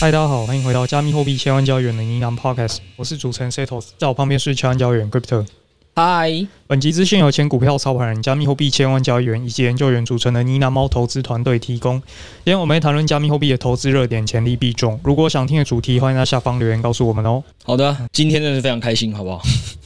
嗨，大家好，欢迎回到加密货币千万交易员的呢喃 Podcast，我是主持人 Setos，在我旁边是千万交易员 Crypto。嗨，本集资讯由前股票操盘人、加密货币千万交易员以及研究员组成的呢喃猫投资团队提供。今天我们会谈论加密货币的投资热点、潜力币种。如果想听的主题，欢迎在下方留言告诉我们哦。好的，今天真的是非常开心，好不好？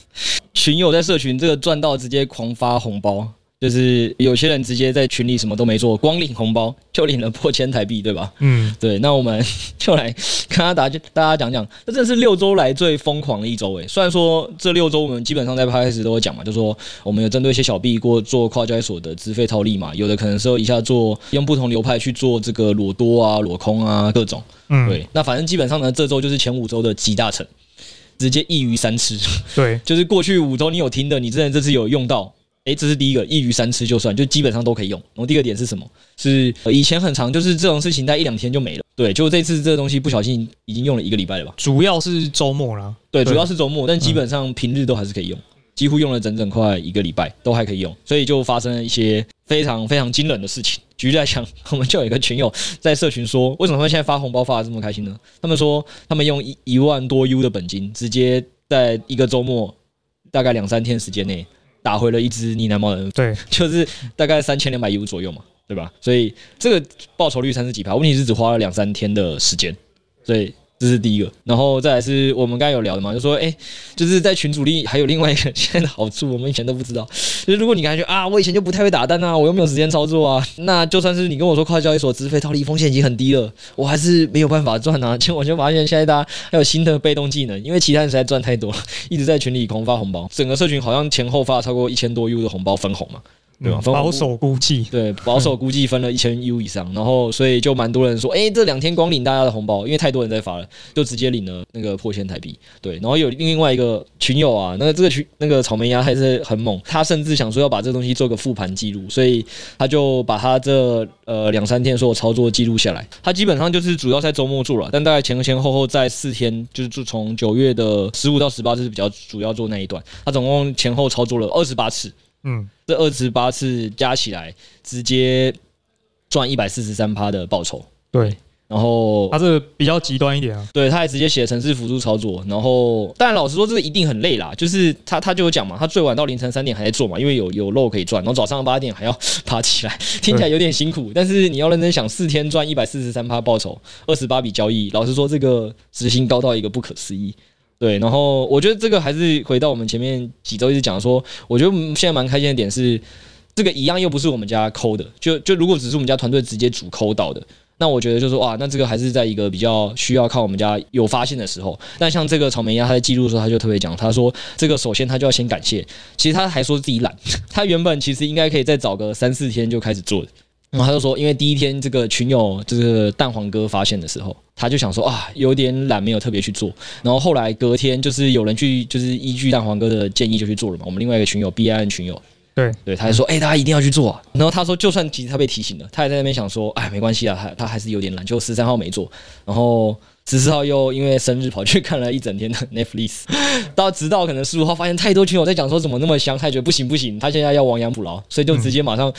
群友在社群这个赚到直接狂发红包。就是有些人直接在群里什么都没做，光领红包就领了破千台币，对吧？嗯，对。那我们 就来跟大家就大家讲讲，这真的是六周来最疯狂的一周诶。虽然说这六周我们基本上在开始都有讲嘛，就说我们有针对一些小币过做跨交易所的资费套利嘛，有的可能说一下做用不同流派去做这个裸多啊、裸空啊各种。嗯，对。那反正基本上呢，这周就是前五周的集大成，直接一鱼三吃。对，就是过去五周你有听的，你真的这次有用到。诶，这是第一个，一鱼三吃就算，就基本上都可以用。然后第二个点是什么？是以前很长，就是这种事情在一两天就没了。对，就这次这个东西不小心已经用了一个礼拜了吧？主要是周末啦，对，主要是周末，但基本上平日都还是可以用，几乎用了整整快一个礼拜都还可以用。所以就发生了一些非常非常惊人的事情。举例来讲，我们就有一个群友在社群说，为什么他们现在发红包发的这么开心呢？他们说他们用一一万多 U 的本金，直接在一个周末大概两三天时间内。打回了一只呢喃猫人，对，就是大概三千两百 U 左右嘛，对吧？所以这个报酬率三十几趴，问题是只花了两三天的时间，所以。这是第一个，然后再来是我们刚才有聊的嘛，就说哎，就是在群组里还有另外一个 现在的好处，我们以前都不知道，就是如果你感觉啊，我以前就不太会打单啊，我又没有时间操作啊，那就算是你跟我说跨交易所资费套利风险已经很低了，我还是没有办法赚啊。结果我就发现现在大家还有新的被动技能，因为其他人实在赚太多了，一直在群里狂发红包，整个社群好像前后发了超过一千多 U 的红包分红嘛。对吧？保守估计，对，保守估计分了一千 U 以上，然后所以就蛮多人说，哎，这两天光领大家的红包，因为太多人在发了，就直接领了那个破千台币。对，然后有另外一个群友啊，那个这个群那个草莓鸭还是很猛，他甚至想说要把这个东西做个复盘记录，所以他就把他这呃两三天所有操作记录下来。他基本上就是主要在周末做了，但大概前前后后在四天，就是就从九月的十五到十八，这是比较主要做那一段，他总共前后操作了二十八次。嗯，这二十八次加起来，直接赚一百四十三趴的报酬。对，然后他这个比较极端一点啊。对，他还直接写城市辅助操作。然后，但老实说，这个一定很累啦。就是他他就有讲嘛，他最晚到凌晨三点还在做嘛，因为有有肉可以赚。然后早上八点还要 爬起来，听起来有点辛苦。但是你要认真想，四天赚一百四十三趴报酬，二十八笔交易，老实说，这个时薪高到一个不可思议。对，然后我觉得这个还是回到我们前面几周一直讲说，我觉得现在蛮开心的点是，这个一样又不是我们家抠的，就就如果只是我们家团队直接主抠到的，那我觉得就是说哇，那这个还是在一个比较需要靠我们家有发现的时候。但像这个草莓鸭他在记录的时候，他就特别讲，他说这个首先他就要先感谢，其实他还说自己懒，他原本其实应该可以再找个三四天就开始做的。然后他就说，因为第一天这个群友这个蛋黄哥发现的时候，他就想说啊，有点懒，没有特别去做。然后后来隔天就是有人去，就是依据蛋黄哥的建议就去做了嘛。我们另外一个群友 BIN 群友，对对，他就说，哎、大家一定要去做啊。然后他说，就算其实他被提醒了，他也在那边想说，哎，没关系啊，他他还是有点懒，就十三号没做，然后十四号又因为生日跑去看了一整天的 Netflix，到直到可能十五号发现太多群友在讲说怎么那么香，他觉得不行不行，他现在要亡羊补牢，所以就直接马上。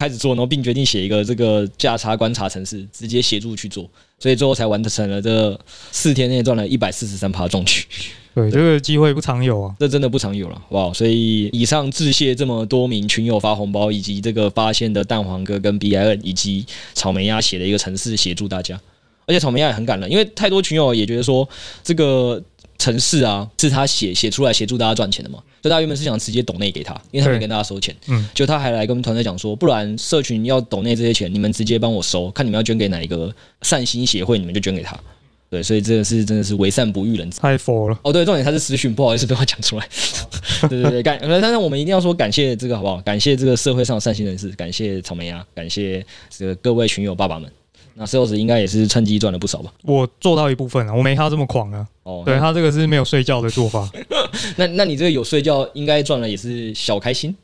开始做，然后并决定写一个这个价差观察程式，直接协助去做，所以最后才完成了这四天内赚了一百四十三趴中取。对，这个机会不常有啊，这真的不常有了，哇！所以以上致谢这么多名群友发红包，以及这个发现的蛋黄哥跟 BIN 以及草莓鸭写的一个程式协助大家，而且草莓鸭也很感人，因为太多群友也觉得说这个。程式啊，是他写写出来协助大家赚钱的嘛？所以他原本是想直接抖内给他，因为他没跟大家收钱。嗯，就他还来跟我们团队讲说，不然社群要抖内这些钱，你们直接帮我收，看你们要捐给哪一个善心协会，你们就捐给他。对，所以这个是真的是为善不欲人知，太佛了。哦，对，重点他是私讯，不好意思被我讲出来。对对对，感，但是我们一定要说感谢这个好不好？感谢这个社会上的善心人士，感谢草莓鸭，感谢这个各位群友爸爸们。那 Sales 应该也是趁机赚了不少吧？我做到一部分了，我没他这么狂啊。哦，对他这个是没有睡觉的做法。那那你这个有睡觉，应该赚了也是小开心。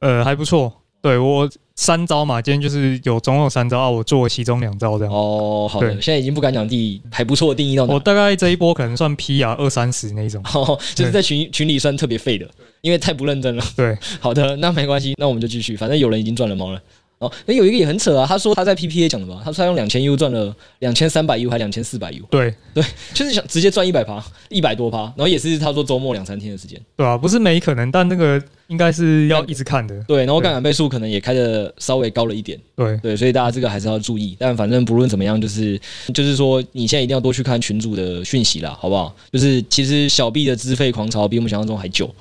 呃，还不错。对我三招嘛，今天就是有总共有三招啊，我做了其中两招这样。哦，好的，现在已经不敢讲第还不错的定义到哪。我大概这一波可能算 P 啊二三十那种，哦，就是在群群里算特别废的，因为太不认真了。对，好的，那没关系，那我们就继续，反正有人已经赚了毛了。哦，那有一个也很扯啊，他说他在 PPA 讲的吧，他说他用两千 U 赚了两千三百 U 还两千四百 U，对。对，就是想直接赚一百趴，一百多趴，然后也是他说周末两三天的时间，对啊，不是没可能，但那个应该是要一直看的，对，然后杠杆倍数可能也开的稍微高了一点，对。对，所以大家这个还是要注意，但反正不论怎么样，就是就是说你现在一定要多去看群主的讯息啦，好不好？就是其实小币的资费狂潮比我们想象中还久。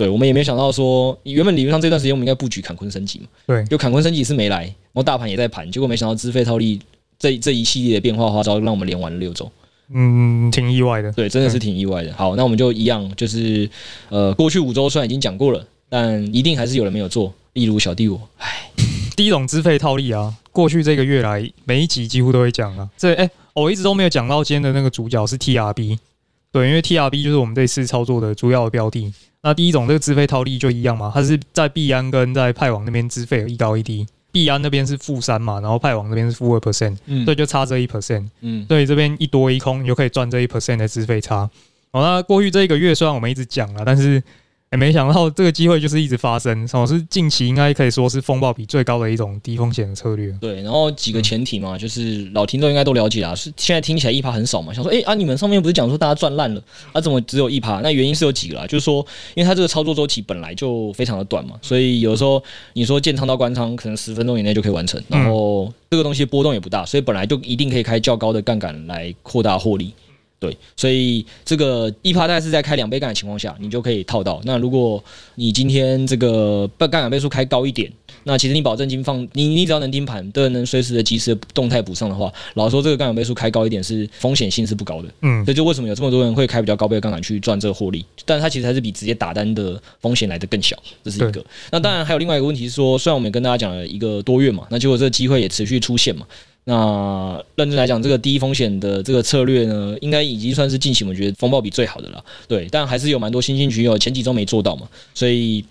对，我们也没想到说，原本理论上这段时间我们应该布局坎昆升级嘛。对，就坎昆升级是没来，然后大盘也在盘，结果没想到资费套利这这一系列的变化花招，让我们连玩了六周。嗯，挺意外的。对，真的是挺意外的。好，那我们就一样，就是呃，过去五周虽然已经讲过了，但一定还是有人没有做，例如小弟我。唉，第一种资费套利啊，过去这个月来每一集几乎都会讲啊。这哎、欸，我一直都没有讲到今天的那个主角是 TRB。对，因为 TRB 就是我们这次操作的主要的标的。那第一种这个资费套利就一样嘛，它是在币安跟在派网那边资费有一高一低，币安那边是负三嘛，然后派网那边是负二 percent，嗯，所以就差这一 percent，嗯，所以这边一多一空，你就可以赚这一 percent 的资费差。好，那过去这一个月虽然我们一直讲了，但是。也、欸、没想到这个机会就是一直发生，哦，是近期应该可以说是风暴比最高的一种低风险的策略。对，然后几个前提嘛，嗯、就是老听众应该都了解啊，是现在听起来一趴很少嘛，想说，哎、欸、啊，你们上面不是讲说大家赚烂了，啊，怎么只有一趴？那原因是有几个啦，就是说，因为它这个操作周期本来就非常的短嘛，所以有时候你说建仓到关仓，可能十分钟以内就可以完成，然后这个东西波动也不大，所以本来就一定可以开较高的杠杆来扩大获利。对，所以这个一趴大概是在开两倍杠的情况下，你就可以套到。那如果你今天这个杠杆倍数开高一点，那其实你保证金放你你只要能盯盘，都能随时的及时的动态补上的话，老实说这个杠杆倍数开高一点是风险性是不高的。嗯，所以就为什么有这么多人会开比较高倍的杠杆去赚这个获利？但是它其实还是比直接打单的风险来的更小，这是一个。那当然还有另外一个问题是说，虽然我们跟大家讲了一个多月嘛，那结果这个机会也持续出现嘛。那认真来讲，这个低风险的这个策略呢，应该已经算是近期我们觉得风暴比最好的了。对，但还是有蛮多新兴群友前几周没做到嘛，所以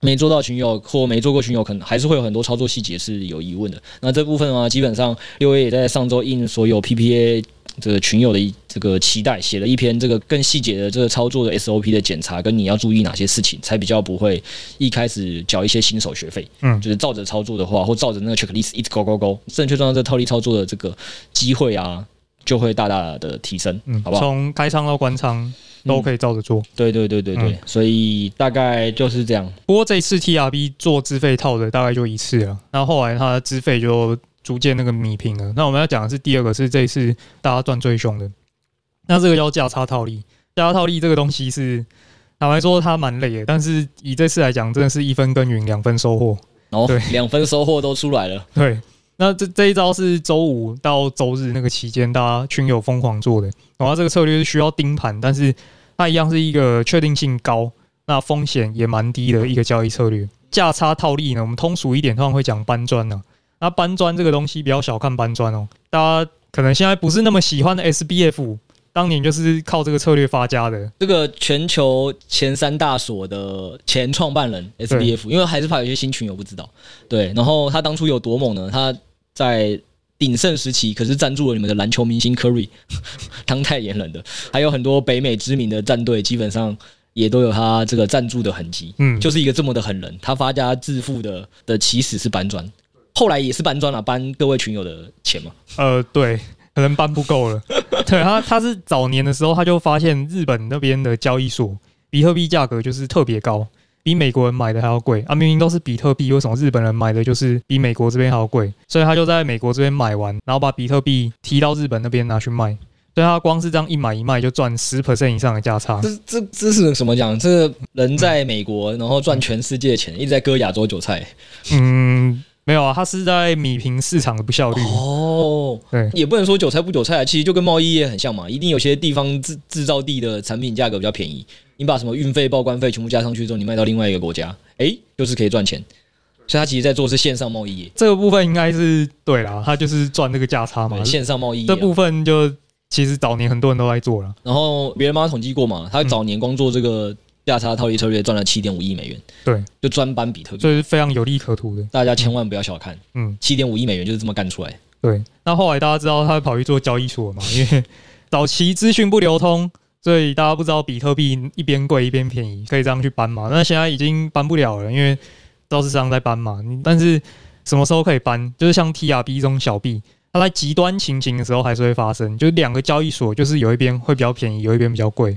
没做到群友或没做过群友，可能还是会有很多操作细节是有疑问的。那这部分啊，基本上六 A 也在上周应所有 PPA。这个群友的一这个期待，写了一篇这个更细节的这个操作的 SOP 的检查，跟你要注意哪些事情，才比较不会一开始缴一些新手学费。嗯，就是照着操作的话，或照着那个 checklist 一直勾勾勾，正确做到这套利操作的这个机会啊，就会大大的提升。嗯，好不好？从开仓到关仓都可以照着做。对对对对对，所以大概就是这样。不过这一次 TRB 做资费套的大概就一次了，那后后来他的资费就。逐渐那个弭平了。那我们要讲的是第二个，是这一次大家赚最凶的。那这个叫价差套利。价差套利这个东西是坦白说它蛮累的，但是以这次来讲，真的是一分耕耘两分收获。哦，对，两分收获都出来了。对，那这这一招是周五到周日那个期间，大家群友疯狂做的。然后这个策略是需要盯盘，但是它一样是一个确定性高，那风险也蛮低的一个交易策略。价差套利呢，我们通俗一点，通常会讲搬砖呢。那搬砖这个东西，不要小看搬砖哦。大家可能现在不是那么喜欢的 SBF，当年就是靠这个策略发家的。这个全球前三大所的前创办人 SBF，因为还是怕有些新群友不知道。对，然后他当初有多猛呢？他在鼎盛时期可是赞助了你们的篮球明星 Curry 当代言人的，还有很多北美知名的战队，基本上也都有他这个赞助的痕迹。嗯，就是一个这么的狠人，他发家致富的的起始是搬砖。后来也是搬砖了，搬各位群友的钱嘛？呃，对，可能搬不够了。对他，他是早年的时候他就发现日本那边的交易所比特币价格就是特别高，比美国人买的还要贵啊！明明都是比特币，为什么日本人买的就是比美国这边还要贵？所以他就在美国这边买完，然后把比特币提到日本那边拿去卖。所以他光是这样一买一卖就赚十 percent 以上的价差。这这这是什么讲？这个人在美国，然后赚全世界的钱，一直在割亚洲韭菜。嗯。没有啊，它是在米平市场的不效率。哦，对，也不能说韭菜不韭菜啊，其实就跟贸易业很像嘛，一定有些地方制制造地的产品价格比较便宜，你把什么运费、报关费全部加上去之后，你卖到另外一个国家，哎，就是可以赚钱。所以他其实在做是线上贸易业，这个部分应该是对啦，他就是赚那个价差嘛。线上贸易这部分就其实早年很多人都在做了，然后别人帮他统计过嘛，他早年光做这个。价差套利策略赚了七点五亿美元，对，就专搬比特币，这是非常有利可图的。大家千万不要小看，嗯，七点五亿美元就是这么干出来。对，那后来大家知道他跑去做交易所嘛？因为 早期资讯不流通，所以大家不知道比特币一边贵一边便宜，可以这样去搬嘛。那现在已经搬不了了，因为造市商在搬嘛。但是什么时候可以搬？就是像 TRB 这种小币，它在极端情形的时候还是会发生，就是两个交易所就是有一边会比较便宜，有一边比较贵。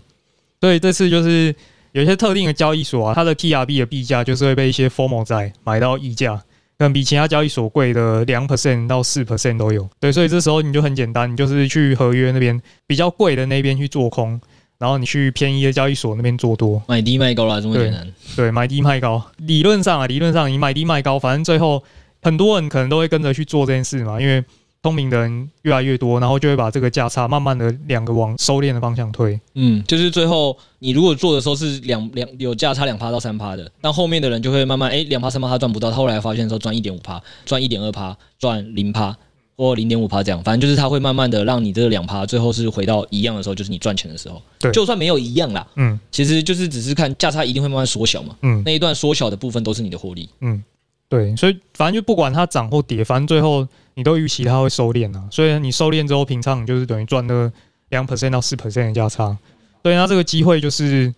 所以这次就是。有一些特定的交易所啊，它的 TRB 的币价就是会被一些 formal 仔买到溢价，可能比其他交易所贵的两 percent 到四 percent 都有。对，所以这时候你就很简单，你就是去合约那边比较贵的那边去做空，然后你去便宜的交易所那边做多，买低卖高啦，这么简单。对，买低卖高，理论上啊，理论上你买低卖高，反正最后很多人可能都会跟着去做这件事嘛，因为。聪明的人越来越多，然后就会把这个价差慢慢的两个往收敛的方向推。嗯，就是最后你如果做的时候是两两有价差两趴到三趴的，那后面的人就会慢慢哎两趴三趴他赚不到，他后来发现说赚一点五趴，赚一点二趴，赚零趴或零点五趴这样，反正就是他会慢慢的让你这两趴最后是回到一样的时候，就是你赚钱的时候。对，就算没有一样啦，嗯，其实就是只是看价差一定会慢慢缩小嘛，嗯，那一段缩小的部分都是你的获利，嗯，对，所以反正就不管它涨或跌，反正最后。你都预期它会收敛啊，所以你收敛之后，平仓你就是等于赚那两 percent 到四 percent 的价差。对，那这个机会就是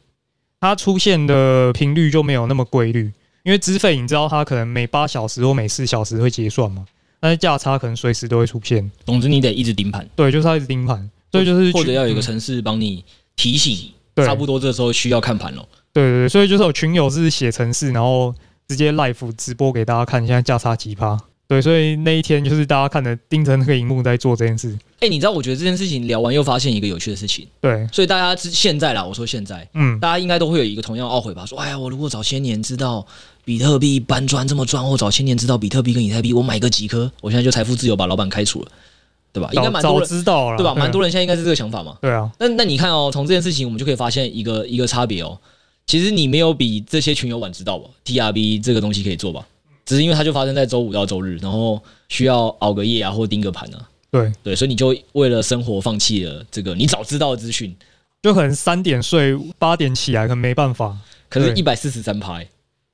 它出现的频率就没有那么规律，因为资费你知道它可能每八小时或每四小时会结算嘛，但是价差可能随时都会出现。总之你得一直盯盘，对，就是要一直盯盘，所以就是或者要有一个城市帮你提醒，差不多这时候需要看盘了。对对对，所以就是有群友是写程式，然后直接 live 直播给大家看，现在价差几趴。对，所以那一天就是大家看着盯着那个荧幕在做这件事。哎、欸，你知道，我觉得这件事情聊完又发现一个有趣的事情。对，所以大家现在啦，我说现在，嗯，大家应该都会有一个同样懊悔吧？说，哎呀，我如果早些年知道比特币搬砖这么赚，或早些年知道比特币跟以太币，我买个几颗，我现在就财富自由，把老板开除了，对吧？应该蛮多人知道了，对吧？蛮多人现在应该是这个想法嘛。对啊。那那你看哦，从这件事情我们就可以发现一个一个差别哦。其实你没有比这些群友晚知道吧？TRB 这个东西可以做吧？只是因为它就发生在周五到周日，然后需要熬个夜啊，或盯个盘啊。对对，所以你就为了生活放弃了这个你早知道的资讯，就可能三点睡，八点起来，可能没办法。可是一百四十三趴，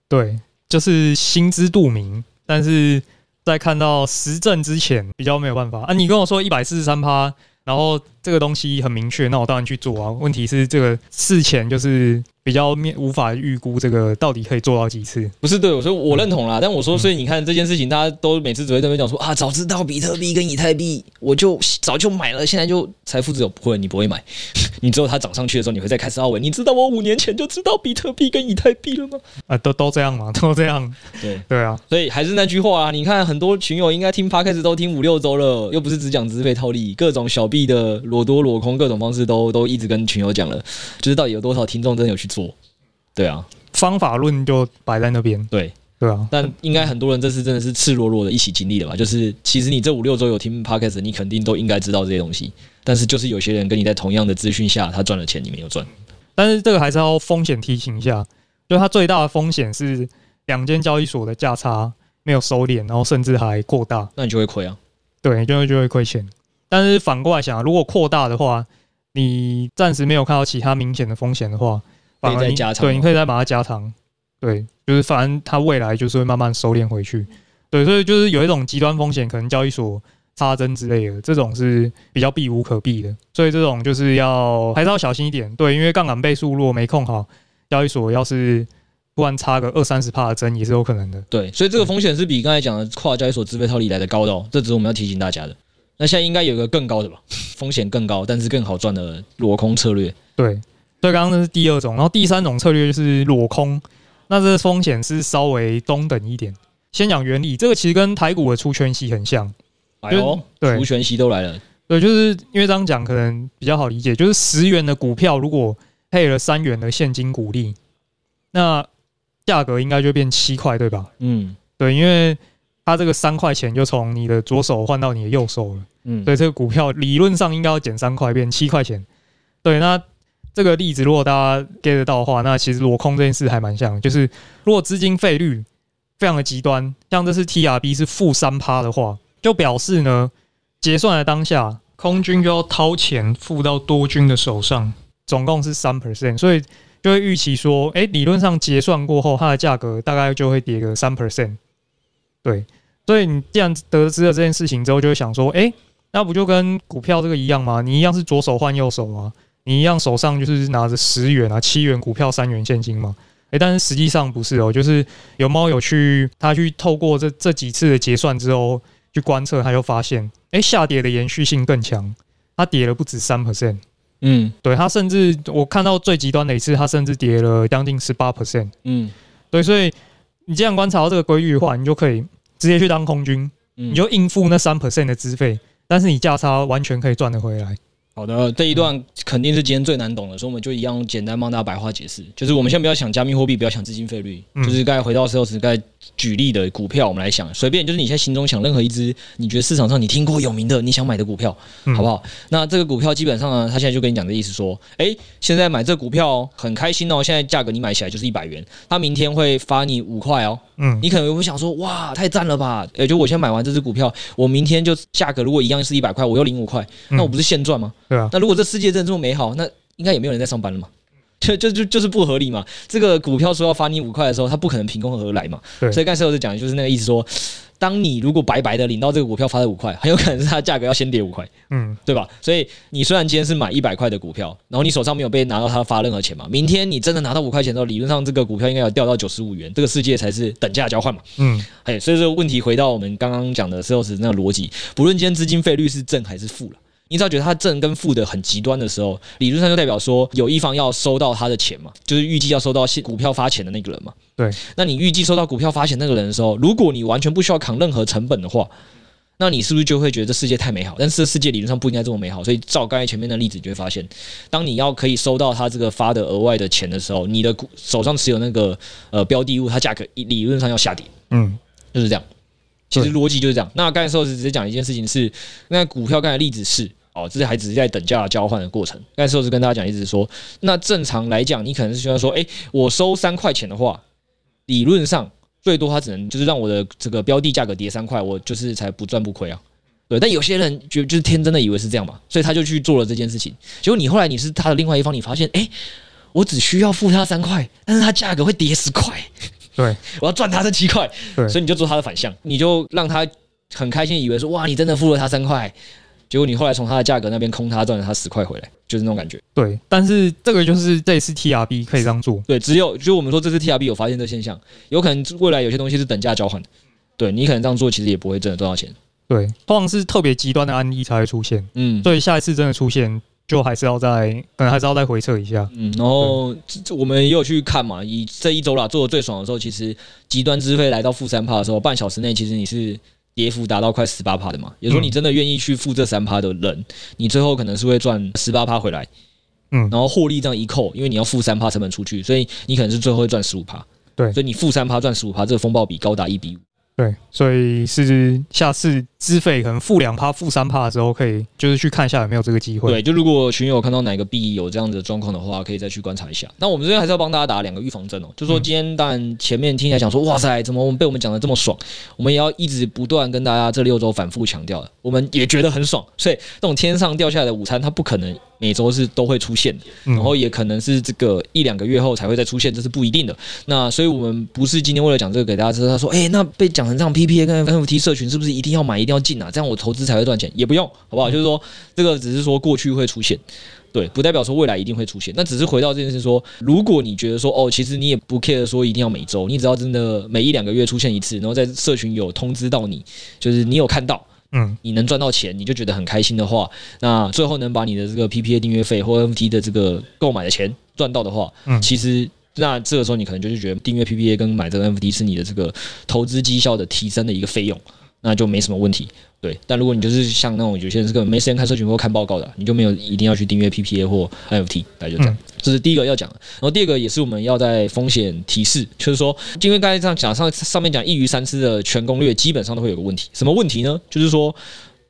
对，就是心知肚明，但是在看到实证之前，比较没有办法啊。你跟我说一百四十三趴，然后这个东西很明确，那我当然去做啊。问题是这个事前就是。比较面无法预估这个到底可以做到几次？不是对，我说我认同啦。但我说，所以你看这件事情，大家都每次只会在那边讲说啊，早知道比特币跟以太币，我就早就买了，现在就财富自由。不会，你不会买，你只有它涨上去的时候，你会再开始懊悔。你知道我五年前就知道比特币跟以太币了吗？啊，都都这样嘛，都这样。对对啊，所以还是那句话啊，你看很多群友应该听 Podcast 都听五六周了，又不是只讲资费套利，各种小币的裸多裸空，各种方式都都一直跟群友讲了，就是到底有多少听众真的有去做？对啊，方法论就摆在那边。对对啊，但应该很多人这次真的是赤裸裸的一起经历了吧？就是其实你这五六周有听 Podcast，你肯定都应该知道这些东西。但是就是有些人跟你在同样的资讯下，他赚了钱，你没有赚。但是这个还是要风险提醒一下，就它最大的风险是两间交易所的价差没有收敛，然后甚至还扩大，那你就会亏啊。对，就会就会亏钱。但是反过来想，如果扩大的话，你暂时没有看到其他明显的风险的话。可以再加长，对，你可以再把它加长，对，就是反正它未来就是会慢慢收敛回去，对，所以就是有一种极端风险，可能交易所插针之类的，这种是比较避无可避的，所以这种就是要还是要小心一点，对，因为杠杆倍数如果没控好，交易所要是突然插个二三十帕的针也是有可能的，对，所以这个风险是比刚才讲的跨交易所自费套利来的高的哦，这只是我们要提醒大家的。那现在应该有一个更高的吧，风险更高，但是更好赚的裸空策略，对。所以刚刚那是第二种，然后第三种策略就是裸空，那这个风险是稍微中等一点。先讲原理，这个其实跟台股的出权息很像。哎呦，对，除权息都来了。对，就是因为这样讲可能比较好理解，就是十元的股票如果配了三元的现金股利，那价格应该就变七块，对吧？嗯，对，因为它这个三块钱就从你的左手换到你的右手了。嗯，所以这个股票理论上应该要减三块，变七块钱。对，那这个例子如果大家 get 得到的话，那其实裸空这件事还蛮像，就是如果资金费率非常的极端，像这次 TRB 是负三趴的话，就表示呢，结算的当下，空军就要掏钱付到多军的手上，总共是三 percent，所以就会预期说，哎，理论上结算过后，它的价格大概就会跌个三 percent。对，所以你既然得知了这件事情之后，就会想说，哎，那不就跟股票这个一样吗？你一样是左手换右手吗？你一样手上就是拿着十元啊、七元股票、三元现金嘛？诶，但是实际上不是哦，就是有猫有去，他去透过这这几次的结算之后去观测，他就发现，诶，下跌的延续性更强，它跌了不止三 percent，嗯，对，它甚至我看到最极端的一次，它甚至跌了将近十八 percent，嗯，对，所以你既然观察到这个规律的话，你就可以直接去当空军，嗯、你就应付那三 percent 的资费，但是你价差完全可以赚得回来。好的，这一段肯定是今天最难懂的，所以我们就一样简单帮大家白话解释。就是我们先不要想加密货币，不要想资金费率，就是该回到 Sales 该举例的股票，我们来想，随便就是你现在心中想任何一只你觉得市场上你听过有名的你想买的股票，好不好？那这个股票基本上呢，他现在就跟你讲的意思说，诶，现在买这股票很开心哦，现在价格你买起来就是一百元，他明天会发你五块哦。嗯，你可能会想说，哇，太赞了吧？也就我现在买完这只股票，我明天就价格如果一样是一百块，我又领五块，那我不是现赚吗？对啊。那如果这世界真的这么美好，那应该也没有人在上班了嘛？就就就就是不合理嘛？这个股票说要发你五块的时候，它不可能凭空而来嘛？对。所以刚才我讲的就是那个意思说。当你如果白白的领到这个股票发的五块，很有可能是它价格要先跌五块，嗯，对吧？所以你虽然今天是买一百块的股票，然后你手上没有被拿到它发任何钱嘛，明天你真的拿到五块钱的时候，理论上这个股票应该要掉到九十五元，这个世界才是等价交换嘛，嗯，哎，所以这个问题回到我们刚刚讲的 sales 那个逻辑，不论今天资金费率是正还是负了。你只要觉得它正跟负的很极端的时候，理论上就代表说有一方要收到他的钱嘛，就是预计要收到股票发钱的那个人嘛。对，那你预计收到股票发钱那个人的时候，如果你完全不需要扛任何成本的话，那你是不是就会觉得这世界太美好？但是这世界理论上不应该这么美好。所以照刚才前面的例子，你就会发现，当你要可以收到他这个发的额外的钱的时候，你的股手上持有那个呃标的物，它价格理论上要下跌。嗯，就是这样。其实逻辑就是这样。那刚才说是直接讲一件事情是，那股票刚才例子是。哦，这是还只是在等价交换的过程。那时候是跟大家讲，一直说，那正常来讲，你可能是需要说，哎，我收三块钱的话，理论上最多它只能就是让我的这个标的价格跌三块，我就是才不赚不亏啊。对，但有些人就就是天真的以为是这样嘛，所以他就去做了这件事情。结果你后来你是他的另外一方，你发现，哎，我只需要付他三块，但是他价格会跌十块，对，我要赚他这七块，对，所以你就做他的反向，你就让他很开心，以为说，哇，你真的付了他三块。结果你后来从它的价格那边空它赚了它十块回来，就是那种感觉。对，但是这个就是这一次 TRB 可以这样做。对，只有就我们说这次 TRB 有发现这现象，有可能未来有些东西是等价交换的。对，你可能这样做其实也不会真的赚到钱。对，通常是特别极端的案例才会出现。嗯，所以下一次真的出现，就还是要再可能还是要再回测一下。嗯，然后我们也有去看嘛，以这一周啦做的最爽的时候，其实极端资费来到负三帕的时候，半小时内其实你是。跌幅达到快十八趴的嘛，也就是说你真的愿意去付这三趴的人，你最后可能是会赚十八趴回来，嗯，然后获利这样一扣，因为你要付三趴成本出去，所以你可能是最后会赚十五趴，对，所以你付三趴赚十五趴，这个风暴比高达一比五。对，所以是下次资费可能负两趴、负三趴的时候，可以就是去看一下有没有这个机会。对，就如果群友看到哪个币有这样的状况的话，可以再去观察一下。那我们这边还是要帮大家打两个预防针哦，就说今天当然前面听起来讲说，哇塞，怎么我们被我们讲的这么爽？我们也要一直不断跟大家这六周反复强调的，我们也觉得很爽。所以这种天上掉下来的午餐，它不可能。每周是都会出现的，然后也可能是这个一两个月后才会再出现，这是不一定的。那所以我们不是今天为了讲这个给大家知道，他说，哎，那被讲成这样，PPA 跟 NFT 社群是不是一定要买，一定要进啊？这样我投资才会赚钱？也不用，好不好？就是说这个只是说过去会出现，对，不代表说未来一定会出现。那只是回到这件事说，如果你觉得说，哦，其实你也不 care 说一定要每周，你只要真的每一两个月出现一次，然后在社群有通知到你，就是你有看到。嗯，你能赚到钱，你就觉得很开心的话，那最后能把你的这个 PPA 订阅费或 NFT 的这个购买的钱赚到的话，嗯，其实那这个时候你可能就是觉得订阅 PPA 跟买这个 NFT 是你的这个投资绩效的提升的一个费用，那就没什么问题。对，但如果你就是像那种有些人是根本没时间看社群或看报告的，你就没有一定要去订阅 PPA 或 NFT，那就这样。这是第一个要讲的。然后第二个也是我们要在风险提示，就是说，因为刚才这样讲上上面讲一鱼三吃的全攻略，基本上都会有个问题，什么问题呢？就是说，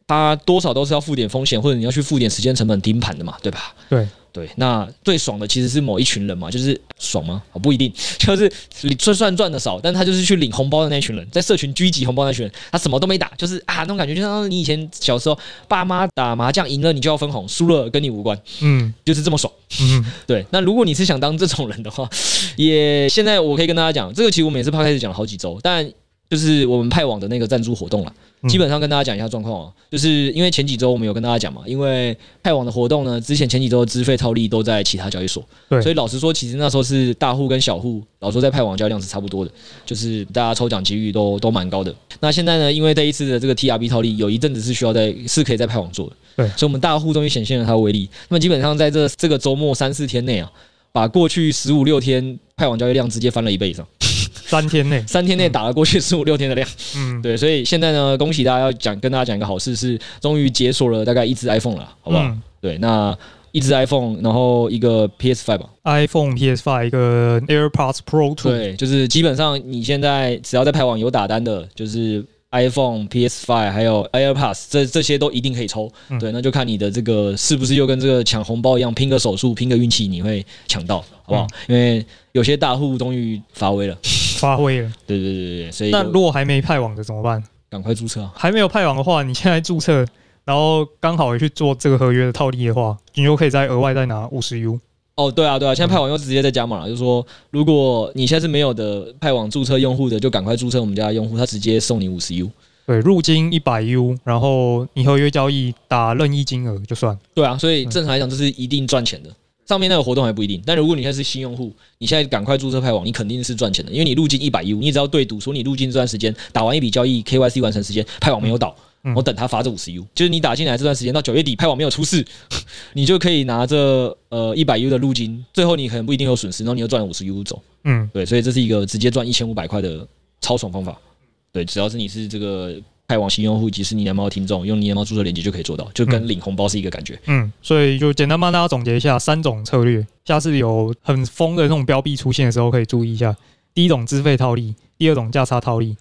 它多少都是要付点风险，或者你要去付点时间成本盯盘的嘛，对吧？对。对，那最爽的其实是某一群人嘛，就是爽吗？哦，不一定，就是你就算赚的少，但他就是去领红包的那群人，在社群聚集红包那群人，他什么都没打，就是啊那种感觉，就像你以前小时候爸妈打麻将赢了你就要分红，输了跟你无关，嗯，就是这么爽，嗯，对。那如果你是想当这种人的话，也现在我可以跟大家讲，这个其实我每次 podcast 讲了好几周，但就是我们派网的那个赞助活动了。基本上跟大家讲一下状况哦，就是因为前几周我们有跟大家讲嘛，因为派网的活动呢，之前前几周的资费套利都在其他交易所，对，所以老实说，其实那时候是大户跟小户，老实说在派网交易量是差不多的，就是大家抽奖几率都都蛮高的。那现在呢，因为这一次的这个 TRB 套利，有一阵子是需要在是可以在派网做的，对，所以我们大户终于显现了它的威力。那么基本上在这这个周末三四天内啊，把过去十五六天派网交易量直接翻了一倍以上。三天内，三天内打了过去十五六天的量，嗯，对，所以现在呢，恭喜大家要讲，跟大家讲一个好事是，终于解锁了大概一只 iPhone 了，好不好？嗯、对，那一只 iPhone，然后一个 PS Five 吧，iPhone、PS Five，一个 AirPods Pro 2，对，就是基本上你现在只要在派网有打单的，就是 iPhone、PS Five 还有 AirPods，这这些都一定可以抽，嗯、对，那就看你的这个是不是又跟这个抢红包一样，拼个手速，拼个运气，你会抢到，好不好？嗯、因为有些大户终于发威了。发挥了，对对对对，所以那如果还没派网的怎么办？赶快注册啊！还没有派网的话，你现在注册，然后刚好也去做这个合约的套利的话，你就可以再额外再拿五十 U。哦，对啊，对啊，现在派网又直接在加码了，就是说，如果你现在是没有的派网注册用户的，就赶快注册我们家的用户，他直接送你五十 U。对，入金一百 U，然后你合约交易打任意金额就算。对啊，所以正常来讲，这是一定赚钱的。上面那个活动还不一定，但如果你现在是新用户，你现在赶快注册派网，你肯定是赚钱的，因为你入金一百 U，你只要对赌说你入金这段时间打完一笔交易，KYC 完成时间，派网没有倒，嗯、我等他发这五十 U，就是你打进来这段时间到九月底，派网没有出事，你就可以拿着呃一百 U 的入金，最后你可能不一定有损失，然后你又赚了五十 U 走，嗯，对，所以这是一个直接赚一千五百块的超爽方法，对，只要是你是这个。派往新用户及是你的猫听众，用你的猫注册链接就可以做到，就跟领红包是一个感觉。嗯，所以就简单帮大家总结一下三种策略，下次有很疯的那种标币出现的时候，可以注意一下。第一种资费套利，第二种价差套利，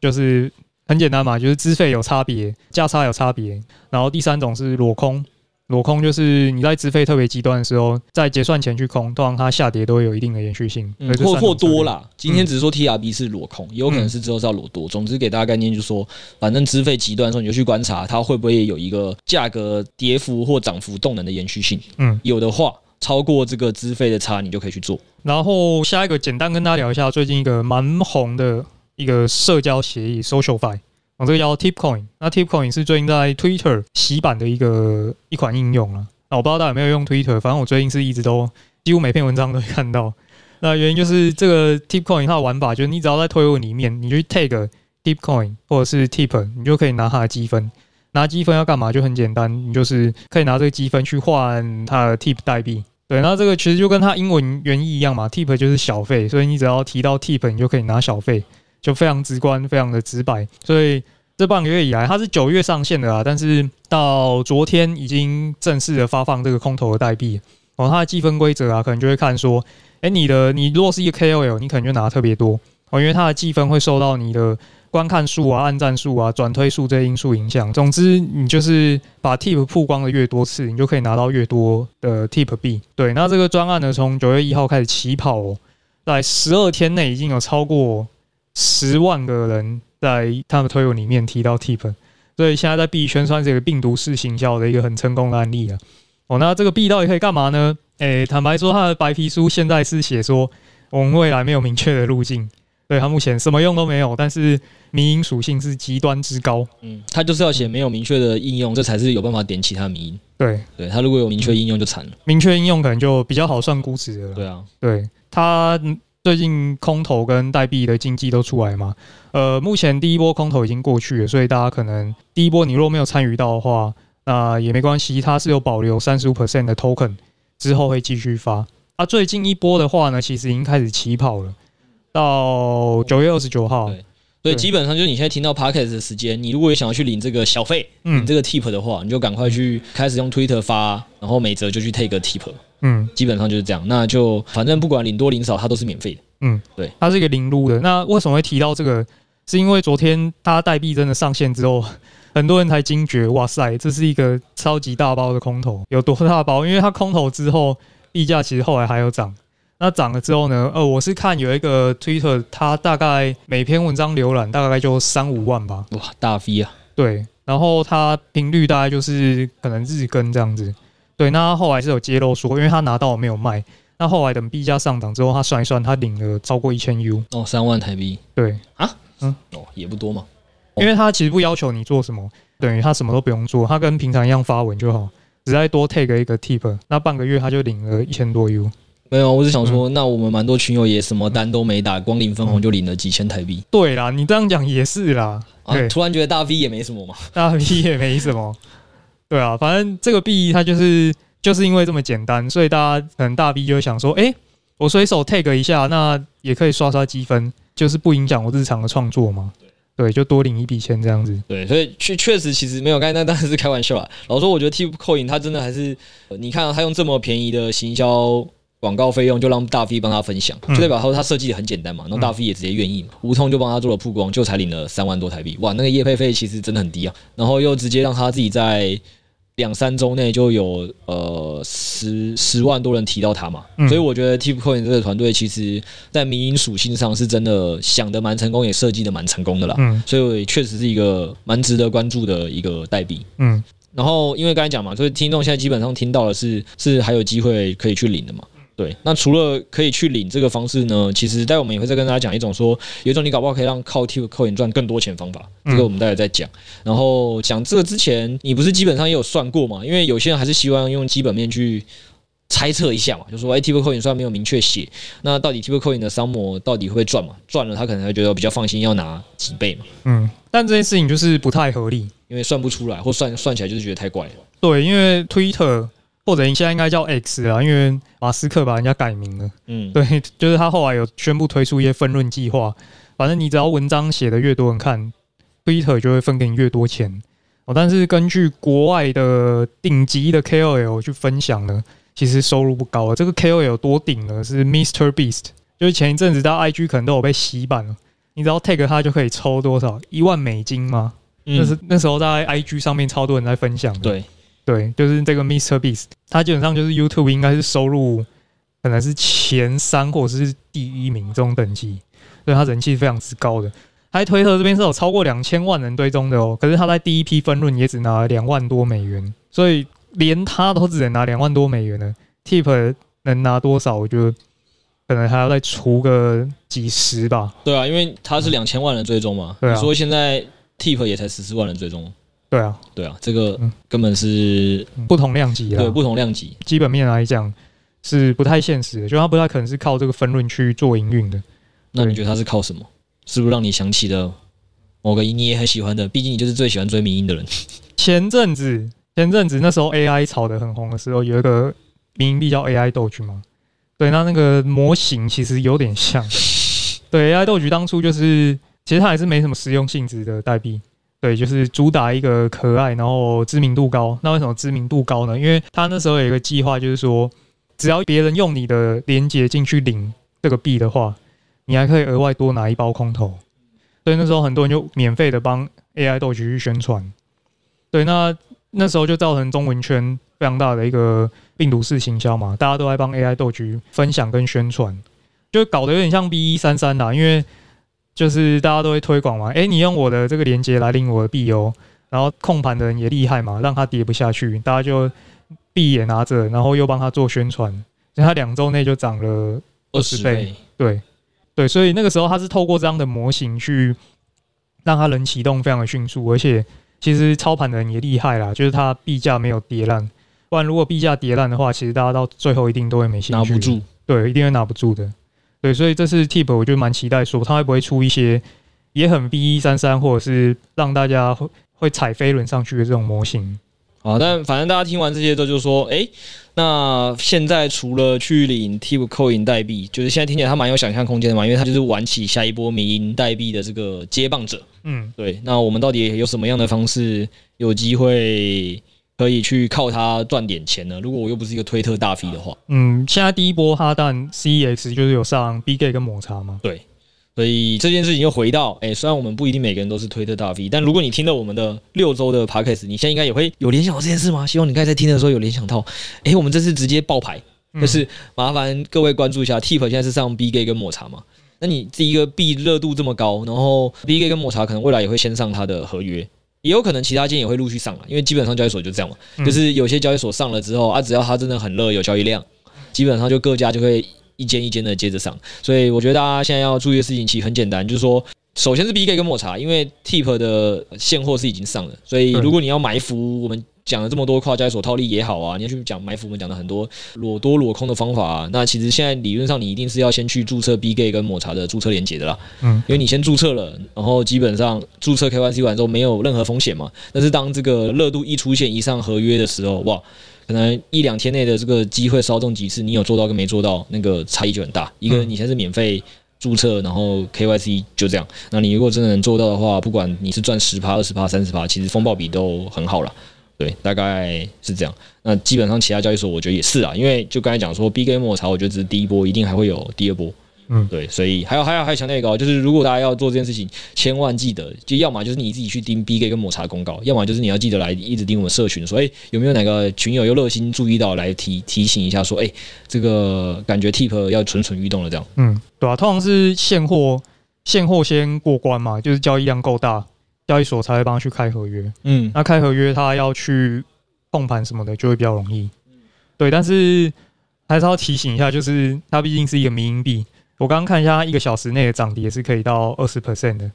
就是很简单嘛，就是资费有差别，价差有差别，然后第三种是裸空。裸空就是你在资费特别极端的时候，在结算前去空，通常它下跌都会有一定的延续性，嗯、或或多啦。今天只是说 TRB 是裸空，也有可能是之后是要裸多。总之给大家概念就是说，反正资费极端的时候，你就去观察它会不会有一个价格跌幅或涨幅动能的延续性。嗯，有的话超过这个资费的差，你就可以去做。然后下一个简单跟大家聊一下最近一个蛮红的一个社交协议 SocialFi。哦，这个叫 Tipcoin，那 Tipcoin 是最近在 Twitter 洗版的一个一款应用啊。那我不知道大家有没有用 Twitter，反正我最近是一直都几乎每篇文章都会看到。那原因就是这个 Tipcoin 它的玩法就是你只要在推文里面，你就去 tag Tipcoin 或者是 Tip，你就可以拿它的积分。拿积分要干嘛？就很简单，你就是可以拿这个积分去换它的 Tip 代币。对，那这个其实就跟它英文原意一样嘛，Tip 就是小费，所以你只要提到 Tip，你就可以拿小费。就非常直观，非常的直白，所以这半个月以来，它是九月上线的啊，但是到昨天已经正式的发放这个空投的代币哦。它的计分规则啊，可能就会看说，哎，你的你如果是一个 KOL，你可能就拿特别多哦，因为它的计分会受到你的观看数啊、按赞数啊、转推数这些因素影响。总之，你就是把 Tip 曝光的越多次，你就可以拿到越多的 Tip 币。对，那这个专案呢，从九月一号开始起跑哦，在十二天内已经有超过。十万个人在他们推文里面提到 Tip，所以现在在币圈算是一个病毒式行销的一个很成功的案例啊。哦，那这个币到底可以干嘛呢？诶、欸，坦白说，它的白皮书现在是写说，我们未来没有明确的路径，对它目前什么用都没有，但是民营属性是极端之高。嗯，它就是要写没有明确的应用，这才是有办法点其他民营。对，对，它如果有明确应用就惨了。明确应用可能就比较好算估值了。对啊，对它。最近空投跟代币的经济都出来嘛？呃，目前第一波空投已经过去了，所以大家可能第一波你若没有参与到的话，那也没关系，它是有保留三十五 percent 的 token，之后会继续发。啊，最近一波的话呢，其实已经开始起跑了，到九月二十九号。所以基本上就是你现在听到 Podcast 的时间，你如果也想要去领这个小费，嗯，领这个 tip 的话，你就赶快去开始用 Twitter 发，然后每则就去 take 个 tip，嗯，基本上就是这样。那就反正不管领多领少，它都是免费的。嗯，对，它是一个零撸的。那为什么会提到这个？是因为昨天它代币真的上线之后，很多人才惊觉，哇塞，这是一个超级大包的空投，有多大包？因为它空投之后，币价其实后来还有涨。那涨了之后呢？呃，我是看有一个 Twitter，它大概每篇文章浏览大概就三五万吧。哇，大 V 啊！对，然后它频率大概就是可能日更这样子。对，那他后来是有揭露说，因为他拿到没有卖，那后来等币价上涨之后，他算一算，他领了超过一千 U 哦，三万台币。对啊，嗯，哦，也不多嘛。因为他其实不要求你做什么，等于他什么都不用做，他跟平常一样发文就好，只再多 take 一个 tip，那半个月他就领了一千多 U。没有，我是想说，嗯、那我们蛮多群友也什么单都没打，光领分红就领了几千台币。对啦，你这样讲也是啦。啊，突然觉得大 V 也没什么嘛，大 V 也没什么。对啊，反正这个币它就是就是因为这么简单，所以大家可能大 V 就会想说，哎、欸，我随手 take 一下，那也可以刷刷积分，就是不影响我日常的创作嘛。对，就多领一笔钱这样子。对，所以确确实其实没有，刚才那当然是开玩笑啊。老实说，我觉得 TipCoin 它真的还是，你看它用这么便宜的行销。广告费用就让大 V 帮他分享，就代表说他设计的很简单嘛，然后大 V 也直接愿意嘛，无痛就帮他做了曝光，就才领了三万多台币，哇，那个业配费其实真的很低啊，然后又直接让他自己在两三周内就有呃十十万多人提到他嘛，所以我觉得 TipCoin 这个团队其实在民营属性上是真的想的蛮成功，也设计的蛮成功的啦，嗯。所以确实是一个蛮值得关注的一个代币，嗯，然后因为刚才讲嘛，所以听众现在基本上听到的是是还有机会可以去领的嘛。对，那除了可以去领这个方式呢，其实待会我们也会再跟大家讲一种说，有一种你搞不好可以让靠 TipCoin 赚更多钱方法，这个我们待会再讲。然后讲这个之前，你不是基本上也有算过嘛？因为有些人还是希望用基本面去猜测一下嘛，就说哎，TipCoin 虽然没有明确写，那到底 TipCoin 的商模到底会赚嘛？赚了他可能会觉得比较放心，要拿几倍嘛？嗯，但这件事情就是不太合理，因为算不出来，或算算起来就是觉得太怪了。对，因为 Twitter。或者你现在应该叫 X 啊，因为马斯克把人家改名了。嗯，对，就是他后来有宣布推出一些分润计划，反正你只要文章写的越多人看，Twitter 就会分给你越多钱。哦，但是根据国外的顶级的 KOL 去分享呢，其实收入不高啊。这个 KOL 多顶呢是 Mr Beast，就是前一阵子大家 IG 可能都有被洗版了，你只要 tag 他就可以抽多少一万美金吗？嗯，那是那时候在 IG 上面超多人在分享的。对。对，就是这个 Mr. Beast，他基本上就是 YouTube 应该是收入可能是前三或者是第一名这种等级，所以他人气非常之高的。他在推特这边是有超过两千万人追踪的哦，可是他在第一批分润也只拿了两万多美元，所以连他都只能拿两万多美元呢。Tip 能拿多少？我觉得可能还要再除个几十吧。对啊，因为他是两千万人追踪嘛，对啊，所以现在 Tip 也才十四万人追踪。对啊，对啊，这个根本是不同量级啊。对，不同量级，基本面来讲是不太现实的，就它不太可能是靠这个分润去做营运的。那你觉得它是靠什么？是不是让你想起了某个你也很喜欢的？毕竟你就是最喜欢追民音的人。前阵子，前阵子那时候 AI 炒得很红的时候，有一个迷因币叫 AI 豆菊嘛。对，那那个模型其实有点像。对，AI 豆菊当初就是，其实它还是没什么实用性质的代币。对，就是主打一个可爱，然后知名度高。那为什么知名度高呢？因为他那时候有一个计划，就是说，只要别人用你的链接进去领这个币的话，你还可以额外多拿一包空投。所以那时候很多人就免费的帮 AI 豆菊去宣传。对，那那时候就造成中文圈非常大的一个病毒式行销嘛，大家都在帮 AI 豆局分享跟宣传，就搞得有点像 B 一三三啦，因为。就是大家都会推广嘛，哎，你用我的这个链接来领我的币哦，然后控盘的人也厉害嘛，让他跌不下去，大家就币也拿着，然后又帮他做宣传，所以他两周内就涨了二十倍，对对，所以那个时候他是透过这样的模型去让他能启动非常的迅速，而且其实操盘的人也厉害啦，就是他币价没有跌烂，不然如果币价跌烂的话，其实大家到最后一定都会没兴趣，拿不住，对，一定会拿不住的。对，所以这次 Tip 我就蛮期待，说他会不会出一些也很 B 一三三，或者是让大家会会踩飞轮上去的这种模型。啊，但反正大家听完这些之后就说，哎，那现在除了去领 TIP 扣银代币，就是现在听起来他蛮有想象空间的嘛，因为他就是玩起下一波民营代币的这个接棒者。嗯，对。那我们到底有什么样的方式有机会可以去靠它赚点钱呢？如果我又不是一个推特大 V 的话，嗯，现在第一波哈蛋 CEX 就是有上 Bgate 跟抹茶嘛。对。所以这件事情又回到，哎，虽然我们不一定每个人都是推特大 V，但如果你听了我们的六周的 Podcast，你现在应该也会有联想到这件事吗？希望你刚才在听的时候有联想到，哎，我们这次直接爆牌，就是麻烦各位关注一下，Tip 现在是上 Bgate 跟抹茶嘛？那你第一个币热度这么高，然后 Bgate 跟抹茶可能未来也会先上它的合约，也有可能其他间也会陆续上了，因为基本上交易所就这样嘛，就是有些交易所上了之后啊，只要它真的很热，有交易量，基本上就各家就会。一间一间的接着上，所以我觉得大家现在要注意的事情其实很简单，就是说，首先是 Bgate 跟抹茶，因为 Tip 的现货是已经上了，所以如果你要埋伏，我们讲了这么多跨交易所套利也好啊，你要去讲埋伏，我们讲了很多裸多裸空的方法啊，那其实现在理论上你一定是要先去注册 Bgate 跟抹茶的注册连接的啦，嗯，因为你先注册了，然后基本上注册 KYC 完之后没有任何风险嘛，但是当这个热度一出现一上合约的时候，哇！可能一两天内的这个机会稍纵即逝，你有做到跟没做到，那个差异就很大。一个你现在是免费注册，然后 KYC 就这样。那你如果真的能做到的话，不管你是赚十趴、二十趴、三十趴，其实风暴比都很好了。对，大概是这样。那基本上其他交易所我觉得也是啊，因为就刚才讲说，Bgate 抹茶，我觉得只是第一波，一定还会有第二波。嗯，对，所以还有还有还有强调一个，就是如果大家要做这件事情，千万记得，就要么就是你自己去盯 Bgate 跟抹茶公告，要么就是你要记得来一直盯我们社群，所以有没有哪个群友又热心注意到来提提醒一下，说，哎、欸，这个感觉 Tip 要蠢蠢欲动了这样。嗯，对啊，通常是现货现货先过关嘛，就是交易量够大，交易所才会帮他去开合约。嗯，那开合约他要去控盘什么的就会比较容易。对，但是还是要提醒一下，就是它毕竟是一个民营币。我刚刚看一下，它一个小时内的涨跌是可以到二十 percent 的。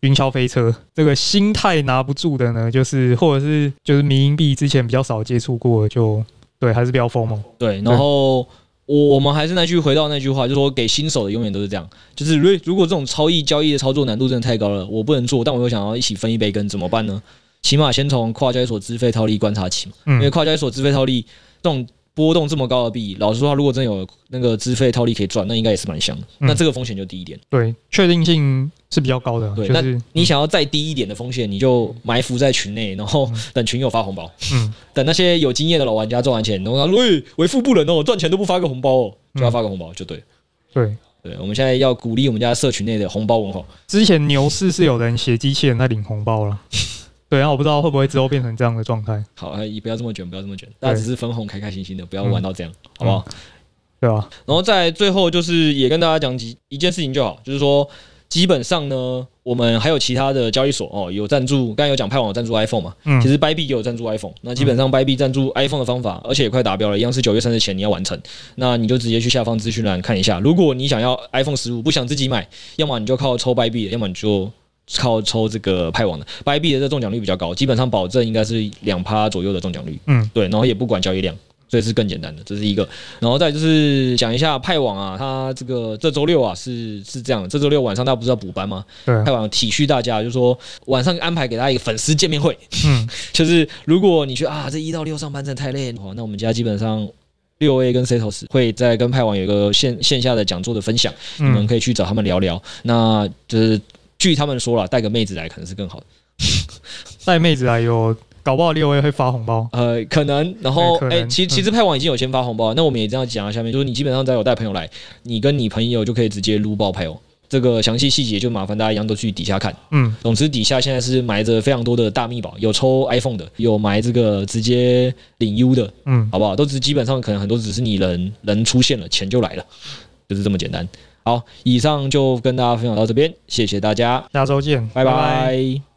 云霄飞车，这个心态拿不住的呢，就是或者是就是民营币之前比较少接触过，就对，还是比较疯嘛。对，然后我我们还是那句回到那句话，就是说给新手的永远都是这样，就是如如果这种超易交易的操作难度真的太高了，我不能做，但我又想要一起分一杯羹，怎么办呢？起码先从跨交易所资费套利观察起嘛，因为跨交易所资费套利这种。波动这么高的币，老实说，如果真有那个资费套利可以赚，那应该也是蛮香的。嗯、那这个风险就低一点，对，确定性是比较高的。对，就是、那你想要再低一点的风险，你就埋伏在群内，然后 等群友发红包，嗯，等那些有经验的老玩家赚完钱，然后说：“喂，为富不仁哦，赚钱都不发个红包哦，就要发个红包就对。对，对，我们现在要鼓励我们家社群内的红包文化。之前牛市是有人写机器人在领红包了。对，然后我不知道会不会之后变成这样的状态。好，你不要这么卷，不要这么卷，大家只是分红，开开心心的，不要玩到这样，嗯、好不好？对啊。然后在最后就是也跟大家讲几一件事情就好，就是说基本上呢，我们还有其他的交易所哦，有赞助，刚才有讲派网有赞助 iPhone 嘛，嗯，其实 Bybit 也有赞助 iPhone。那基本上 Bybit 赞助 iPhone 的方法，而且也快达标了，一样是九月三十前你要完成。那你就直接去下方资讯栏看一下，如果你想要 iPhone 十五，不想自己买，要么你就靠抽 Bybit，要么你就。靠抽这个派网的，Bybit 的这中奖率比较高，基本上保证应该是两趴左右的中奖率。嗯，对，然后也不管交易量，所以是更简单的，这是一个。然后再就是讲一下派网啊，它这个这周六啊是是这样的，这周六晚上大家不是要补班吗？对，派网体恤大家，就是说晚上安排给大家一个粉丝见面会。嗯，就是如果你觉得啊这一到六上班真的太累，那我们家基本上六 A 跟 Setos 会在跟派网有一个线线下的讲座的分享，你们可以去找他们聊聊。那就是。据他们说了，带个妹子来可能是更好的。带妹子来有，搞不好六 A 会发红包。呃，可能。然后，哎、欸，其实其实派网已经有先发红包，嗯、那我们也这样讲啊。下面就是你基本上只要有带朋友来，你跟你朋友就可以直接撸爆派网。这个详细细节就麻烦大家一样都去底下看。嗯，总之底下现在是埋着非常多的大密宝，有抽 iPhone 的，有埋这个直接领 U 的。嗯，好不好？都只基本上可能很多只是你人人出现了，钱就来了，就是这么简单。好，以上就跟大家分享到这边，谢谢大家，下周见，拜拜。拜拜。